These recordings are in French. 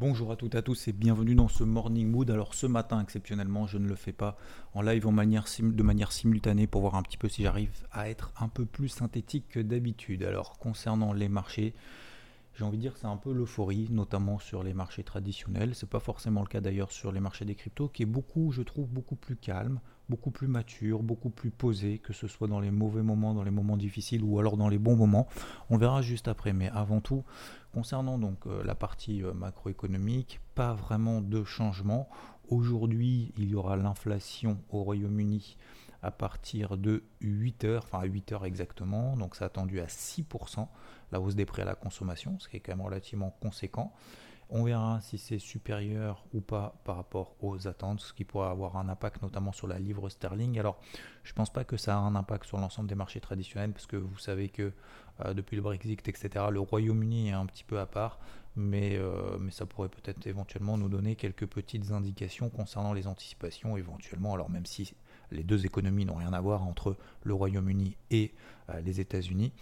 Bonjour à toutes et à tous et bienvenue dans ce Morning Mood. Alors ce matin exceptionnellement je ne le fais pas en live de manière simultanée pour voir un petit peu si j'arrive à être un peu plus synthétique que d'habitude. Alors concernant les marchés, j'ai envie de dire que c'est un peu l'euphorie, notamment sur les marchés traditionnels. C'est pas forcément le cas d'ailleurs sur les marchés des cryptos, qui est beaucoup, je trouve, beaucoup plus calme, beaucoup plus mature, beaucoup plus posé, que ce soit dans les mauvais moments, dans les moments difficiles ou alors dans les bons moments. On verra juste après. Mais avant tout, concernant donc euh, la partie euh, macroéconomique, pas vraiment de changement. Aujourd'hui, il y aura l'inflation au Royaume-Uni à partir de 8 heures, enfin à 8 heures exactement, donc c'est attendu à 6%, la hausse des prix à la consommation, ce qui est quand même relativement conséquent. On verra si c'est supérieur ou pas par rapport aux attentes, ce qui pourrait avoir un impact notamment sur la livre sterling. Alors, je ne pense pas que ça a un impact sur l'ensemble des marchés traditionnels, parce que vous savez que euh, depuis le Brexit, etc., le Royaume-Uni est un petit peu à part, mais, euh, mais ça pourrait peut-être éventuellement nous donner quelques petites indications concernant les anticipations, éventuellement, alors même si les deux économies n'ont rien à voir entre le Royaume-Uni et euh, les États-Unis.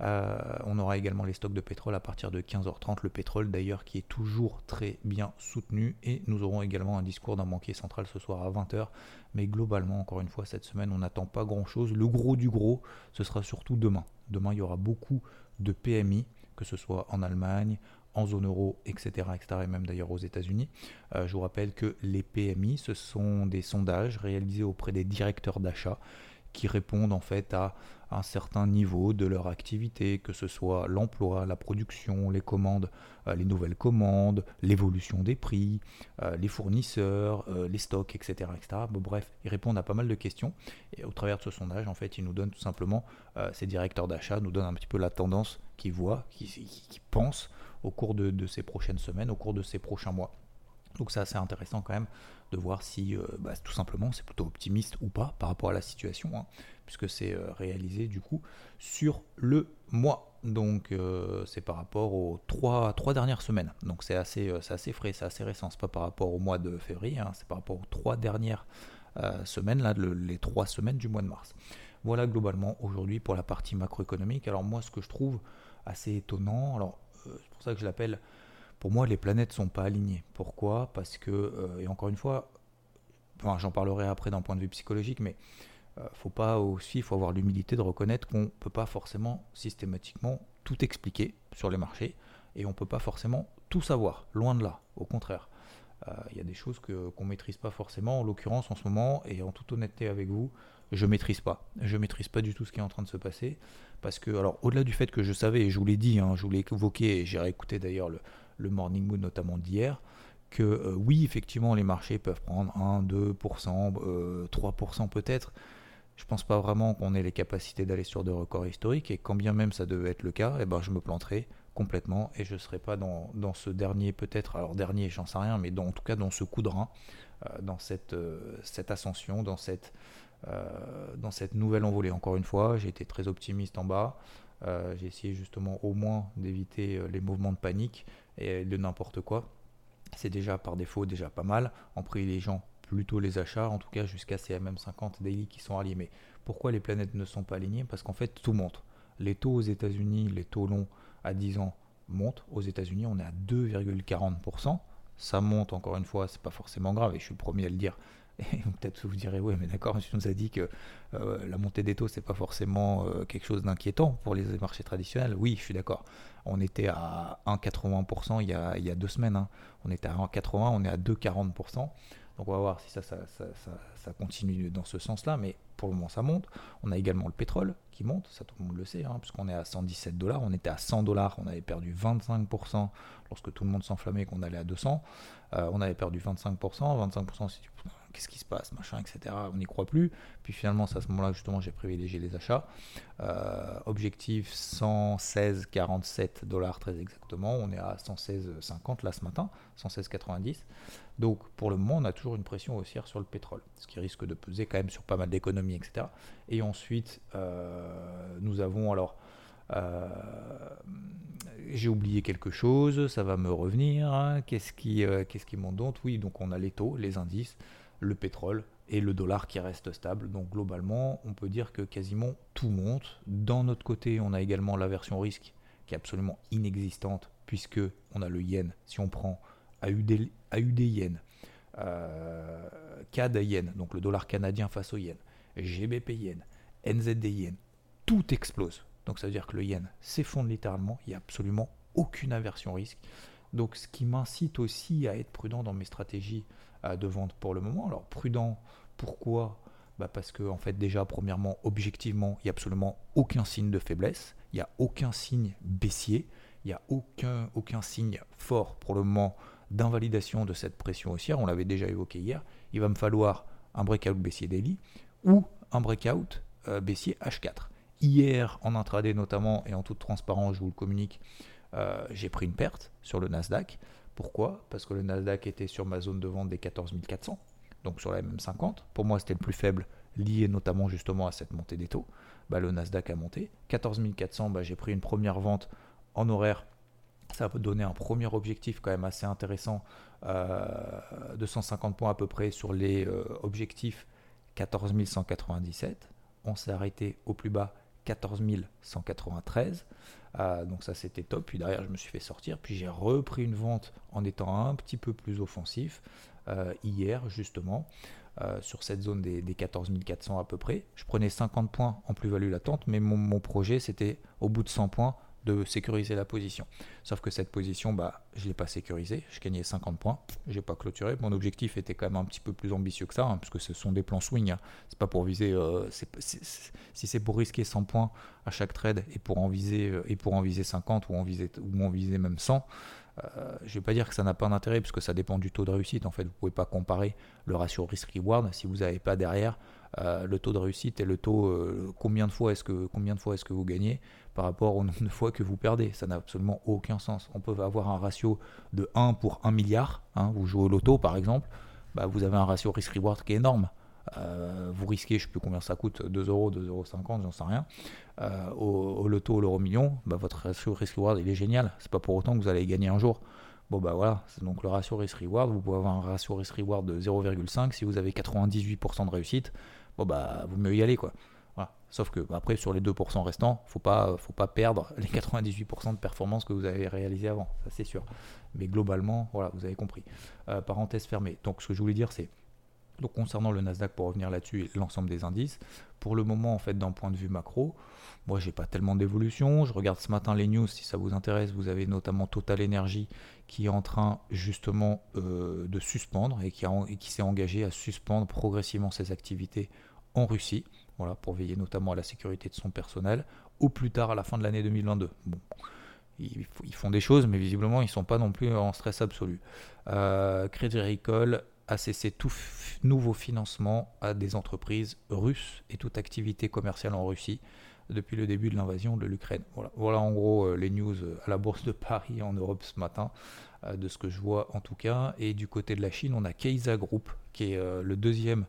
Euh, on aura également les stocks de pétrole à partir de 15h30, le pétrole d'ailleurs qui est toujours très bien soutenu. Et nous aurons également un discours d'un banquier central ce soir à 20h mais globalement encore une fois cette semaine on n'attend pas grand chose, le gros du gros ce sera surtout demain, demain il y aura beaucoup de PMI que ce soit en Allemagne, en zone euro, etc., etc., et même d'ailleurs aux États-Unis. Euh, je vous rappelle que les PMI, ce sont des sondages réalisés auprès des directeurs d'achat qui répondent en fait à un certain niveau de leur activité, que ce soit l'emploi, la production, les commandes, euh, les nouvelles commandes, l'évolution des prix, euh, les fournisseurs, les stocks, etc., etc. Bref, ils répondent à pas mal de questions et au travers de ce sondage, en fait, ils nous donnent tout simplement, ces directeurs d'achat nous donnent un petit peu la tendance qu'ils voient, qu'ils pensent au cours de, de ces prochaines semaines, au cours de ces prochains mois. Donc c'est assez intéressant quand même de voir si euh, bah, tout simplement c'est plutôt optimiste ou pas par rapport à la situation, hein, puisque c'est euh, réalisé du coup sur le mois. Donc euh, c'est par rapport aux trois, trois dernières semaines. Donc c'est assez, assez frais, c'est assez récent. C'est pas par rapport au mois de février, hein, c'est par rapport aux trois dernières semaines, là, le- les trois semaines du mois de mars. Voilà globalement aujourd'hui pour la partie macroéconomique. Alors moi ce que je trouve assez étonnant, alors c'est pour ça que je l'appelle pour moi, les planètes sont pas alignées. Pourquoi? Parce que, euh, et encore une fois, j'en parlerai après d'un point de vue psychologique, mais euh, faut pas aussi, faut avoir l'humilité de reconnaître qu'on peut pas forcément systématiquement tout expliquer sur les marchés et on peut pas forcément tout savoir. Loin de là, au contraire. Euh, Il y a des choses qu'on maîtrise pas forcément. En l'occurrence, en ce moment, et en toute honnêteté avec vous, je maîtrise pas. Je maîtrise pas du tout ce qui est en train de se passer parce que, alors, au-delà du fait que je savais, et je vous l'ai dit, hein, je vous l'ai évoqué, et j'ai réécouté d'ailleurs le, Morning Mood notamment d'hier, que euh, oui, effectivement, les marchés peuvent prendre 1, 2%, euh, 3% peut-être. Je pense pas vraiment qu'on ait les capacités d'aller sur des records historiques, et quand bien même ça devait être le cas, eh ben, je me planterai complètement, et je ne serai pas dans, ce dernier peut-être, alors dernier, j'en sais rien, mais dans, en tout cas dans ce coup de rein, euh, dans cette, euh, ascension, dans cette, euh, dans cette nouvelle envolée. Encore une fois, j'ai été très optimiste en bas. J'ai essayé justement au moins d'éviter les mouvements de panique et de n'importe quoi. C'est déjà par défaut déjà pas mal en privilégiant plutôt les achats, en tout cas jusqu'à ces MM50 daily qui sont alignés. Pourquoi les planètes ne sont pas alignées? Parce qu'en fait tout monte. Les taux aux États-Unis, les taux longs à 10 ans montent. Aux États-Unis, on est à 2,40%. Ça monte encore une fois, c'est pas forcément grave et je suis le premier à le dire. Et peut-être vous direz, oui, mais d'accord, monsieur nous a dit que euh, la montée des taux, c'est pas forcément euh, quelque chose d'inquiétant pour les marchés traditionnels. Oui, je suis d'accord. On était à 1,80% il y a, deux semaines. hein. On était à 1,80%, on est à 2,40%. Donc on va voir si ça continue dans ce sens-là, mais pour le moment ça monte. On a également le pétrole monte, ça tout le monde le sait, hein, puisqu'on est à 117 dollars, on était à 100 dollars, on avait perdu 25% lorsque tout le monde s'enflammait qu'on allait à 200. Euh, on avait perdu 25%, 25% c'est qu'est-ce qui se passe, machin, etc. On n'y croit plus. Puis finalement, c'est à ce moment-là justement j'ai privilégié les achats. Euh, objectif 116,47 dollars très exactement. On est à 116,50 là ce matin, 116,90. Donc pour le moment, on a toujours une pression haussière sur le pétrole, ce qui risque de peser quand même sur pas mal d'économies, etc. Et ensuite, euh, nous avons alors euh, j'ai oublié quelque chose, ça va me revenir. Hein. Qu'est-ce qui, euh, qu'est-ce qui monte Oui, donc on a les taux, les indices, le pétrole et le dollar qui reste stable. Donc globalement, on peut dire que quasiment tout monte. Dans notre côté, on a également la version risque qui est absolument inexistante puisque on a le yen. Si on prend AUD, AUD yen, euh, yen, donc le dollar canadien face au yen, GBP yen, NZD yen, tout explose. Donc ça veut dire que le yen s'effondre littéralement, il n'y a absolument aucune aversion risque. Donc ce qui m'incite aussi à être prudent dans mes stratégies de vente pour le moment. Alors prudent, pourquoi? Bah Parce que en fait déjà, premièrement, objectivement, il n'y a absolument aucun signe de faiblesse, il n'y a aucun signe baissier, il n'y a aucun, signe fort pour le moment d'invalidation de cette pression haussière. On l'avait déjà évoqué hier. Il va me falloir un breakout baissier daily ou un breakout euh, baissier H4. Hier, en intraday notamment, et en toute transparence, je vous le communique, euh, j'ai pris une perte sur le Nasdaq. Pourquoi? Parce que le Nasdaq était sur ma zone de vente des 14 400, donc sur la MM50. Pour moi, c'était le plus faible, lié notamment justement à cette montée des taux. Bah, le Nasdaq a monté. 14 400, bah, j'ai pris une première vente en horaire. Ça va donner un premier objectif quand même assez intéressant euh, de 150 points à peu près sur les euh, objectifs 14 197. On s'est arrêté au plus bas 14 193. Euh, donc ça c'était top. Puis derrière je me suis fait sortir. Puis j'ai repris une vente en étant un petit peu plus offensif euh, hier justement. Euh, sur cette zone des, des, 14 400 à peu près. Je prenais 50 points en plus-value latente, mais mon, mon projet c'était au bout de 100 points de sécuriser la position. Sauf que cette position, bah, je l'ai pas sécurisée. Je gagnais 50 points. Je n'ai pas clôturé. Mon objectif était quand même un petit peu plus ambitieux que ça, hein, puisque ce sont des plans swing. Hein. C'est pas pour viser. Euh, si c'est pour risquer 100 points à chaque trade et pour en viser, euh, et pour en viser 50 ou en viser, ou en viser même 100, euh, je ne vais pas dire que ça n'a pas d'intérêt, puisque ça dépend du taux de réussite. En fait, vous pouvez pas comparer le ratio risk-reward si vous n'avez pas derrière le taux de réussite et le taux combien de fois est-ce que combien de fois est-ce que vous gagnez par rapport au nombre de fois que vous perdez. Ça n'a absolument aucun sens. On peut avoir un ratio de 1 pour 1 milliard. Hein. vous jouez au loto par exemple, bah, vous avez un ratio risk-reward qui est énorme. Euh, vous risquez, je ne sais plus combien ça coûte, 2 euros, 2,50 euros, j'en sais rien. Euh, au, loto, au l'euro million, bah, votre ratio risk-reward il est génial. C'est pas pour autant que vous allez gagner un jour. Bon bah voilà, donc le ratio risk-reward. Vous pouvez avoir un ratio risk-reward de 0,5 si vous avez 98% de réussite. Bon bah vous mieux y aller quoi. Sauf que après, sur les 2% restants, faut pas, faut pas perdre les 98% de performance que vous avez réalisé avant, ça c'est sûr. Mais globalement, voilà, vous avez compris. Euh, parenthèse fermée. Donc ce que je voulais dire, c'est donc concernant le Nasdaq, pour revenir là-dessus, et l'ensemble des indices, pour le moment, en fait, d'un point de vue macro, moi, j'ai pas tellement d'évolution. Je regarde ce matin les news, si ça vous intéresse. Vous avez notamment Total Energy qui est en train justement euh, de suspendre et qui, et qui s'est engagé à suspendre progressivement ses activités en Russie voilà, pour veiller notamment à la sécurité de son personnel, au plus tard à la fin de l'année 2022. Bon, ils, font des choses, mais visiblement ils ne sont pas non plus en stress absolu. Euh, Crédit Agricole a cessé tout nouveau financement à des entreprises russes et toute activité commerciale en Russie depuis le début de l'invasion de l'Ukraine. Voilà. en gros euh, les news à la bourse de Paris en Europe ce matin, euh, de ce que je vois en tout cas. Et du côté de la Chine, on a Keisa Group, qui est le deuxième euh,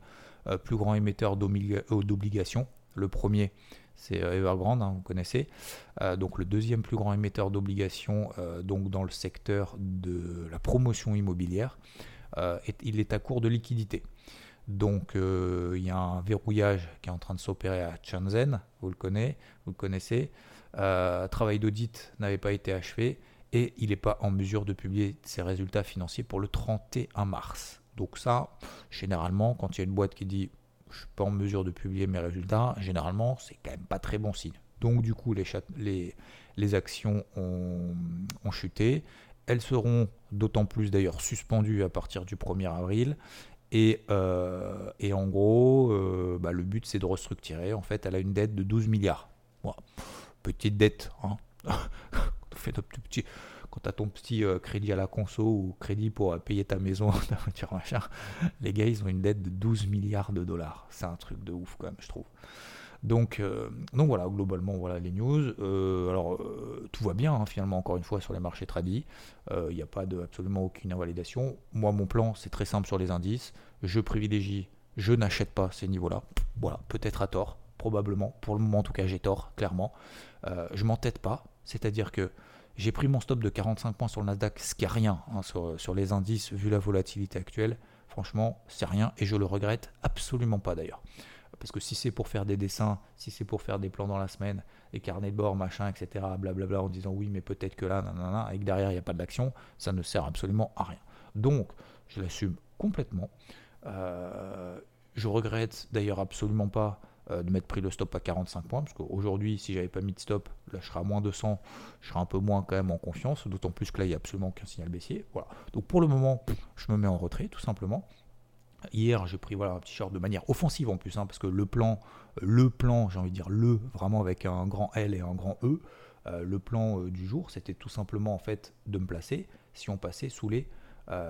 plus grand émetteur euh, d'obligations. Le premier, c'est euh, Evergrande, hein, vous connaissez. donc le deuxième plus grand émetteur d'obligations donc dans le secteur de la promotion immobilière. il est à court de liquidité. Donc il y a un verrouillage qui est en train de s'opérer à Shenzhen, vous le connaissez, vous le connaissez. travail d'audit n'avait pas été achevé et il n'est pas en mesure de publier ses résultats financiers pour le 31 mars. Donc ça, généralement, quand il y a une boîte qui dit je ne suis pas en mesure de publier mes résultats, généralement, c'est quand même pas très bon signe. Donc du coup, les, actions ont, chuté. Elles seront d'autant plus d'ailleurs suspendues à partir du 1er avril. Et, euh, en gros, euh, bah, le but c'est de restructurer. En fait, elle a une dette de 12 milliards. Petite dette. Hein. de petits, quand tu as ton petit euh, crédit à la conso ou crédit pour euh, payer ta maison, ta voiture, machin, les gars, ils ont une dette de 12 milliards de dollars. C'est un truc de ouf, quand même, je trouve. Donc, donc voilà, globalement, voilà les news. alors, tout va bien, hein, finalement, encore une fois, sur les marchés tradis. Il n'y a pas absolument aucune invalidation. Moi, mon plan, c'est très simple sur les indices. Je privilégie, je n'achète pas ces niveaux-là. Voilà, peut-être à tort, probablement. Pour le moment, en tout cas, j'ai tort, clairement. je m'entête pas, c'est-à-dire que j'ai pris mon stop de 45 points sur le Nasdaq, ce qui est rien hein, sur, les indices vu la volatilité actuelle. Franchement, c'est rien et je le regrette absolument pas d'ailleurs. Parce que si c'est pour faire des dessins, si c'est pour faire des plans dans la semaine, des carnets de bord, machin, etc., blablabla, en disant oui, mais peut-être que là, nanana, et que derrière il n'y a pas d'action, ça ne sert absolument à rien. Donc, je l'assume complètement. Euh, je regrette d'ailleurs absolument pas euh, de m'être pris le stop à 45 points, parce qu'aujourd'hui, si j'avais pas mis de stop, là je serais à moins 200, je serais un peu moins quand même en confiance, d'autant plus que là il n'y a absolument aucun signal baissier. Voilà. Donc pour le moment, je me mets en retrait tout simplement. Hier, j'ai pris voilà, un petit short de manière offensive en plus, hein, parce que le plan, le plan, j'ai envie de dire le, vraiment avec un grand L et un grand E, euh, le plan euh, du jour, c'était tout simplement en fait de me placer si on passait sous les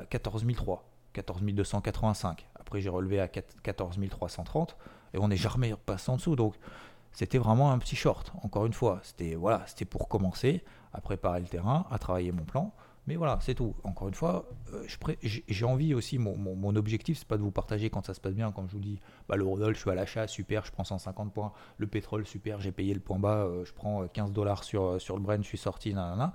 14 003, 14 285. Après, j'ai relevé à 14 330 et on n'est jamais passé en dessous. Donc c'était vraiment un petit short, encore une fois. C'était voilà, pour commencer à préparer le terrain, à travailler mon plan. Mais voilà, c'est tout. Encore une fois, euh, j'ai envie aussi, mon, mon, mon objectif, c'est pas de vous partager quand ça se passe bien, comme je vous dis, bah, le Rodol, je suis à l'achat, super, je prends 150 points. Le pétrole, super, j'ai payé le point bas, euh, je prends 15 euh, dollars sur, sur le Brent, je suis sorti, nanana.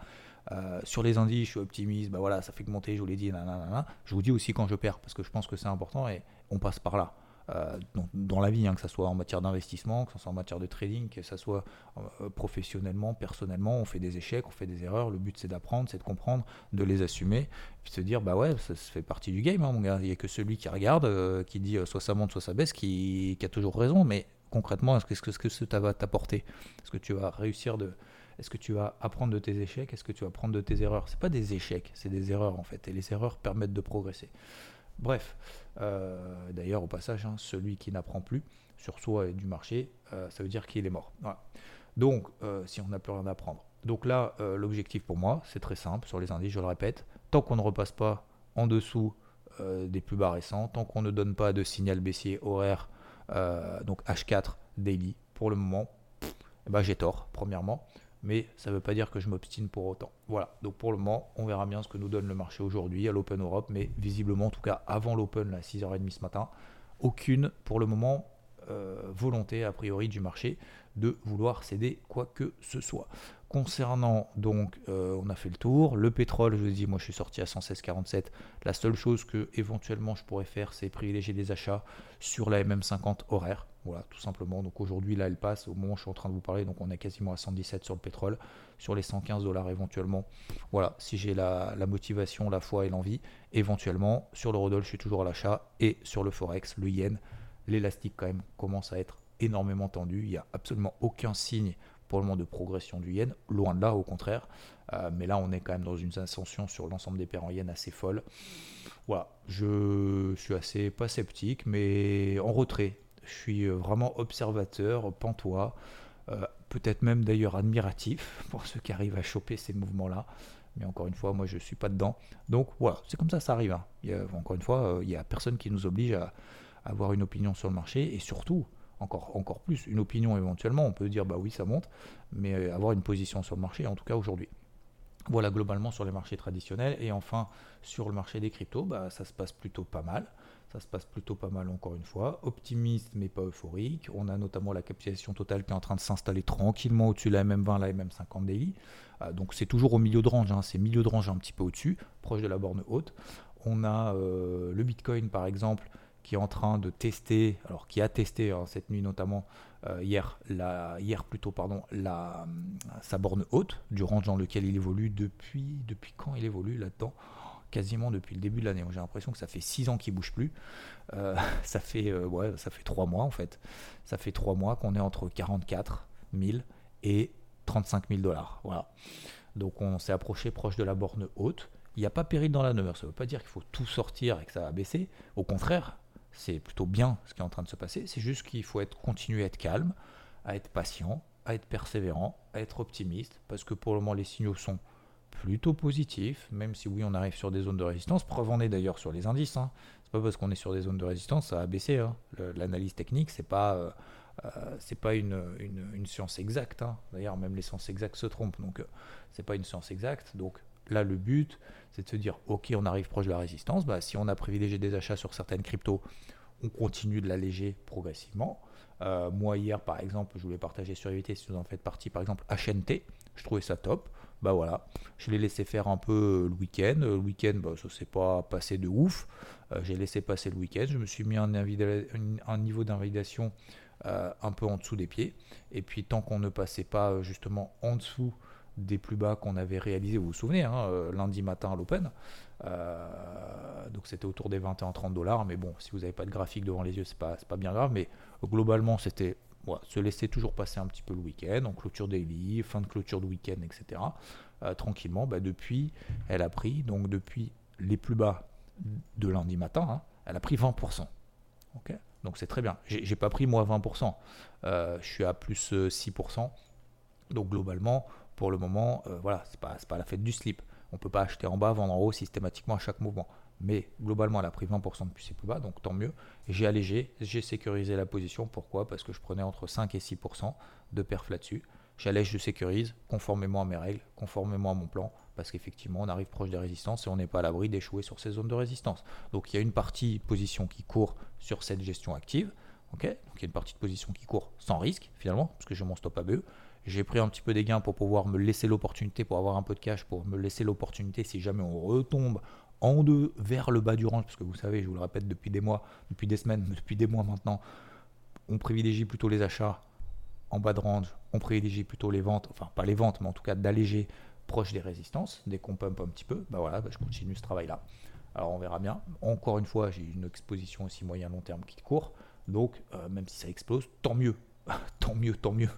sur les indices, je suis optimiste, bah voilà, ça fait que monter, je vous l'ai dit, nanana. Je vous dis aussi quand je perds, parce que je pense que c'est important et on passe par là. Euh, dans, la vie, hein, que ce soit en matière d'investissement, que ce soit en matière de trading, que ce soit euh, professionnellement, personnellement, on fait des échecs, on fait des erreurs. Le but c'est d'apprendre, c'est de comprendre, de les assumer, puis de se dire bah ouais, ça, fait partie du game, hein, mon gars. Il n'y a que celui qui regarde, euh, qui dit soit ça monte, soit ça baisse, qui, a toujours raison. Mais concrètement, est-ce que, ce que ça va t'apporter? Est-ce que tu vas réussir de est-ce que tu vas apprendre de tes échecs? Est-ce que tu vas apprendre de tes erreurs? C'est pas des échecs, c'est des erreurs en fait. Et les erreurs permettent de progresser. Bref, euh, d'ailleurs au passage, hein, celui qui n'apprend plus sur soi et du marché, euh, ça veut dire qu'il est mort. Donc, euh, si on n'a plus rien à apprendre. Donc là, l'objectif pour moi, c'est très simple sur les indices, je le répète, tant qu'on ne repasse pas en dessous des plus bas récents, tant qu'on ne donne pas de signal baissier horaire, donc H4 daily, pour le moment, eh ben, j'ai tort, premièrement mais ça ne veut pas dire que je m'obstine pour autant. Voilà, donc pour le moment, on verra bien ce que nous donne le marché aujourd'hui à l'Open Europe, mais visiblement, en tout cas avant l'Open, à 6h30 ce matin, aucune, pour le moment, euh, volonté a priori du marché de vouloir céder quoi que ce soit. Concernant donc, euh, on a fait le tour. Le pétrole, je vous ai dit, moi je suis sorti à 116,47. La seule chose que éventuellement je pourrais faire, c'est privilégier des achats sur la MM50 horaire. Voilà, tout simplement. Donc aujourd'hui, là, elle passe au moment où je suis en train de vous parler. Donc on est quasiment à 117 sur le pétrole, sur les 115 dollars éventuellement. Voilà, si j'ai la, motivation, la foi et l'envie, éventuellement, sur le Rodol, je suis toujours à l'achat. Et sur le Forex, le Yen, l'élastique quand même commence à être énormément tendu. Il n'y a absolument aucun signe pour le moment de progression du yen, loin de là au contraire. Euh, mais là on est quand même dans une ascension sur l'ensemble des paires en yen assez folle. Voilà, je suis assez pas sceptique, mais en retrait je suis euh, vraiment observateur, pantois, euh, peut-être même d'ailleurs admiratif pour ceux qui arrivent à choper ces mouvements-là. Mais encore une fois, moi je suis pas dedans. Donc voilà, c'est comme ça, ça arrive. Hein. Encore une fois, il n'y a personne qui nous oblige à, avoir une opinion sur le marché et surtout, encore, plus, une opinion éventuellement. On peut dire bah oui, ça monte, mais avoir une position sur le marché, en tout cas aujourd'hui. Voilà globalement sur les marchés traditionnels. Et enfin, sur le marché des cryptos, bah, ça se passe plutôt pas mal. Ça se passe plutôt pas mal encore une fois. Optimiste mais pas euphorique. On a notamment la capitalisation totale qui est en train de s'installer tranquillement au-dessus de la MM20, la MM50 daily. Euh, donc c'est toujours au milieu de range, hein. c'est milieu de range un petit peu au-dessus, proche de la borne haute. On a euh, le Bitcoin par exemple qui est en train de tester, alors qui a testé hein, cette nuit notamment euh, hier, la, hier plutôt pardon, la, sa borne haute du range dans lequel il évolue depuis depuis quand il évolue là-dedans? Quasiment depuis le début de l'année. J'ai l'impression que ça fait 6 ans qu'il bouge plus. Euh, ça fait euh, ouais, ça fait 3 mois en fait. Ça fait 3 mois qu'on est entre 44 000 et 35 000 dollars. Voilà. Donc on s'est approché proche de la borne haute. Il n'y a pas péril dans la demeure. Ça ne veut pas dire qu'il faut tout sortir et que ça va baisser. Au contraire, c'est plutôt bien ce qui est en train de se passer. C'est juste qu'il faut être, continuer à être calme, à être patient, à être persévérant, à être optimiste, parce que pour le moment les signaux sont plutôt positif, même si oui, on arrive sur des zones de résistance. Preuve en est d'ailleurs sur les indices. Hein. C'est pas parce qu'on est sur des zones de résistance, ça a baissé. Hein. L'analyse technique, c'est pas, euh, euh, c'est pas une, une, science exacte. Hein. D'ailleurs, même les sciences exactes se trompent. Donc, euh, c'est pas une science exacte. Donc, là, le but, c'est de se dire, ok, on arrive proche de la résistance. Bah, si on a privilégié des achats sur certaines cryptos, on continue de l'alléger progressivement. moi, hier, par exemple, je voulais partager sur IVT, si vous en faites partie, par exemple, HNT, je trouvais ça top bah voilà, je l'ai laissé faire un peu euh, le week-end. Le week-end, bah, ça s'est pas passé de ouf. Euh, j'ai laissé passer le week-end. Je me suis mis un, niveau d'invalidation euh, un peu en dessous des pieds. Et puis tant qu'on ne passait pas justement en dessous des plus bas qu'on avait réalisé, vous vous souvenez, hein, lundi matin à l'Open. donc c'était autour des 21-30 dollars. Mais bon, si vous n'avez pas de graphique devant les yeux, c'est pas, pas bien grave. Mais globalement, c'était se laisser toujours passer un petit peu le week-end, en clôture daily, fin de clôture de week-end, etc. Euh, tranquillement, bah, depuis, elle a pris, donc depuis les plus bas de lundi matin, hein, elle a pris 20%. ok? Donc c'est très bien. J'ai pas pris moi 20%. Euh, je suis à plus 6%. Euh, donc globalement, pour le moment, voilà, c'est pas, pas la fête du slip. On peut pas acheter en bas, vendre en haut systématiquement à chaque mouvement mais globalement elle a pris 20% depuis ses plus bas, donc tant mieux. J'ai allégé, j'ai sécurisé la position. Pourquoi? Parce que je prenais entre 5 et 6% de perf là-dessus. J'allège, je sécurise, conformément à mes règles, conformément à mon plan, parce qu'effectivement on arrive proche des résistances et on n'est pas à l'abri d'échouer sur ces zones de résistance. Donc il y a une partie position qui court sur cette gestion active, Donc il y a une partie de position qui court sans risque finalement, parce que j'ai mon stop ABE. J'ai pris un petit peu des gains pour pouvoir me laisser l'opportunité, pour avoir un peu de cash, pour me laisser l'opportunité si jamais on retombe en deux vers le bas du range, parce que vous savez, je vous le répète depuis des mois, depuis des semaines, depuis des mois maintenant, on privilégie plutôt les achats en bas de range, on privilégie plutôt les ventes, enfin pas les ventes, mais en tout cas d'alléger proche des résistances, dès qu'on pump un petit peu, bah voilà, bah je continue ce travail-là. Alors on verra bien. Encore une fois, j'ai une exposition aussi moyen long terme qui court, donc euh, même si ça explose, tant mieux, tant mieux, tant mieux.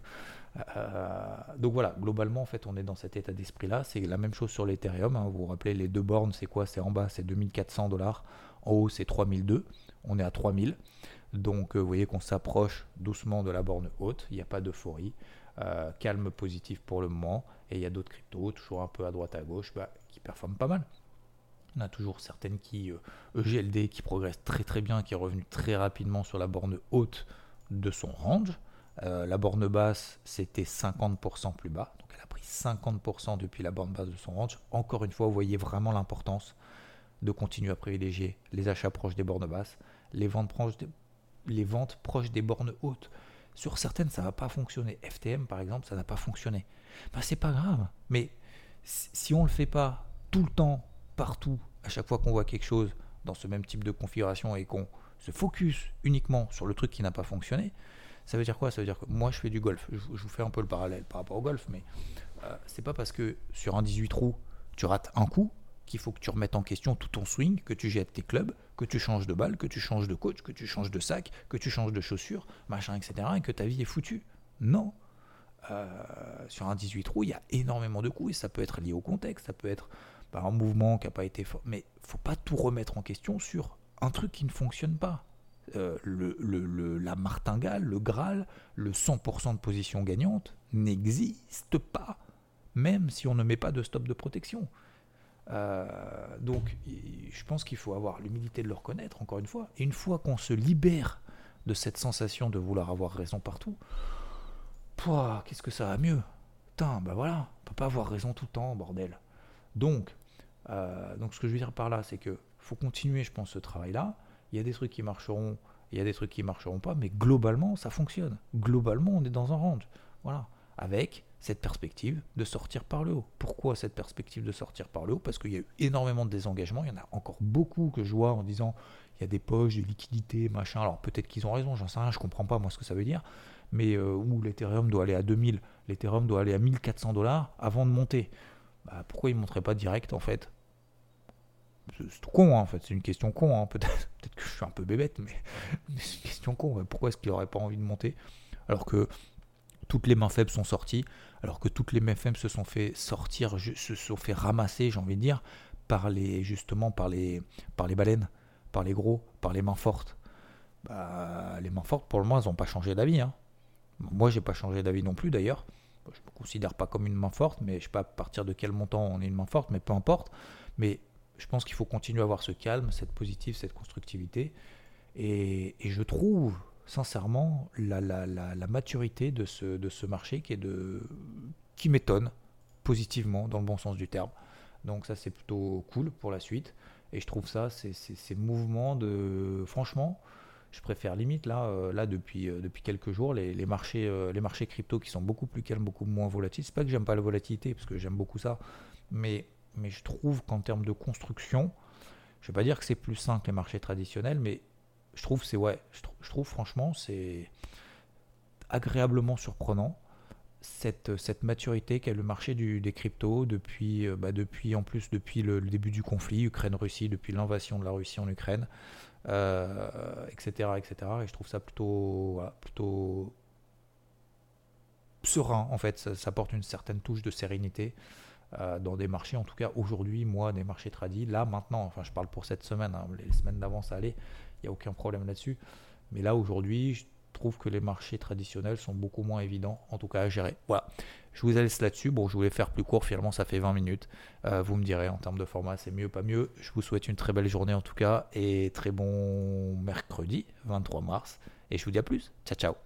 Euh, donc voilà, globalement, en fait, on est dans cet état d'esprit-là. C'est la même chose sur l'Ethereum. Hein. Vous vous rappelez, les deux bornes, c'est quoi? C'est en bas, c'est 2400 dollars. En haut, c'est 3002. On est à 3000. Donc, euh, vous voyez qu'on s'approche doucement de la borne haute. Il n'y a pas d'euphorie. Euh, calme positif pour le moment. Et il y a d'autres cryptos, toujours un peu à droite à gauche, bah, qui performent pas mal. On a toujours certaines qui, EGLD, e qui progresse très très bien, qui est revenu très rapidement sur la borne haute de son range. Euh, la borne basse, c'était 50% plus bas. Donc elle a pris 50% depuis la borne basse de son range. Encore une fois, vous voyez vraiment l'importance de continuer à privilégier les achats proches des bornes basses, les ventes proches des, les ventes proches des bornes hautes. Sur certaines, ça va pas fonctionner. FTM, par exemple, ça n'a pas fonctionné. Ben, c'est pas grave. Mais si on ne le fait pas tout le temps, partout, à chaque fois qu'on voit quelque chose dans ce même type de configuration et qu'on se focus uniquement sur le truc qui n'a pas fonctionné, ça veut dire quoi? Ça veut dire que moi je fais du golf. Je, vous fais un peu le parallèle par rapport au golf, mais euh, c'est pas parce que sur un 18 trous tu rates un coup qu'il faut que tu remettes en question tout ton swing, que tu jettes tes clubs, que tu changes de balle, que tu changes de coach, que tu changes de sac, que tu changes de chaussures, machin, etc. et que ta vie est foutue. Non. Euh, sur un 18 trous, il y a énormément de coups et ça peut être lié au contexte, ça peut être par un mouvement qui n'a pas été fort. Mais faut pas tout remettre en question sur un truc qui ne fonctionne pas. Euh, la martingale, le Graal, le 100% de position gagnante n'existe pas, même si on ne met pas de stop de protection. Euh, donc, je pense qu'il faut avoir l'humilité de le reconnaître, encore une fois. Et une fois qu'on se libère de cette sensation de vouloir avoir raison partout, qu'est-ce que ça va mieux? Putain, bah voilà, on peut pas avoir raison tout le temps, bordel. Donc, euh, donc ce que je veux dire par là, c'est que faut continuer, je pense, ce travail-là. Il y a des trucs qui marcheront, il y a des trucs qui marcheront pas, mais globalement, ça fonctionne. Globalement, on est dans un range. Voilà. Avec cette perspective de sortir par le haut. Pourquoi cette perspective de sortir par le haut? Parce qu'il y a eu énormément de désengagements. Il y en a encore beaucoup que je vois en disant il y a des poches de liquidité, machin. Alors peut-être qu'ils ont raison, j'en sais rien, je comprends pas moi ce que ça veut dire. Mais euh, où l'Ethereum doit aller à 2000, l'Ethereum doit aller à 1400 dollars avant de monter. Bah, pourquoi il ne monterait pas direct en fait c'est tout con, hein, en fait, c'est une question con. Hein. Peut-être peut que je suis un peu bébête, mais, c'est une question con. Pourquoi est-ce qu'il n'aurait pas envie de monter? Alors que toutes les mains faibles sont sorties, alors que toutes les mains faibles se sont fait sortir, se sont fait ramasser, j'ai envie de dire, par les justement par les par les baleines, par les gros, par les mains fortes. Bah, les mains fortes, pour le moment, elles n'ont pas changé d'avis. Hein. Moi, j'ai pas changé d'avis non plus, d'ailleurs. je ne me considère pas comme une main forte, mais je ne sais pas à partir de quel montant on est une main forte, mais peu importe. Mais je pense qu'il faut continuer à avoir ce calme, cette positive, cette constructivité. Et, je trouve sincèrement la, maturité de ce, marché qui, m'étonne positivement dans le bon sens du terme. Donc ça c'est plutôt cool pour la suite. Et je trouve ça, ces, mouvements de... Franchement, je préfère limite là, euh, euh, depuis quelques jours, les, marchés, euh, les marchés crypto qui sont beaucoup plus calmes, beaucoup moins volatiles. C'est pas que j'aime pas la volatilité, parce que j'aime beaucoup ça, mais, mais je trouve qu'en termes de construction, je vais pas dire que c'est plus sain que les marchés traditionnels, mais je trouve c'est ouais, je, trouve franchement c'est agréablement surprenant cette, cette maturité qu'a le marché du, des cryptos depuis, bah depuis en plus depuis le, début du conflit Ukraine-Russie, depuis l'invasion de la Russie en Ukraine etc., euh, etc. Et je trouve ça plutôt, plutôt serein, en fait. Ça, apporte une certaine touche de sérénité euh, dans des marchés, en tout cas aujourd'hui, moi, des marchés tradis. Là, maintenant, enfin, je parle pour cette semaine, hein, les semaines d'avant, ça allait, il n'y a aucun problème là-dessus. Mais là, aujourd'hui, je trouve que les marchés traditionnels sont beaucoup moins évidents, en tout cas à gérer. Voilà, je vous laisse là-dessus. Bon, je voulais faire plus court, finalement ça fait 20 minutes. Euh, vous me direz en termes de format, c'est mieux, pas mieux. Je vous souhaite une très belle journée en tout cas, et très bon mercredi 23 mars. Et je vous dis à plus. Ciao, ciao.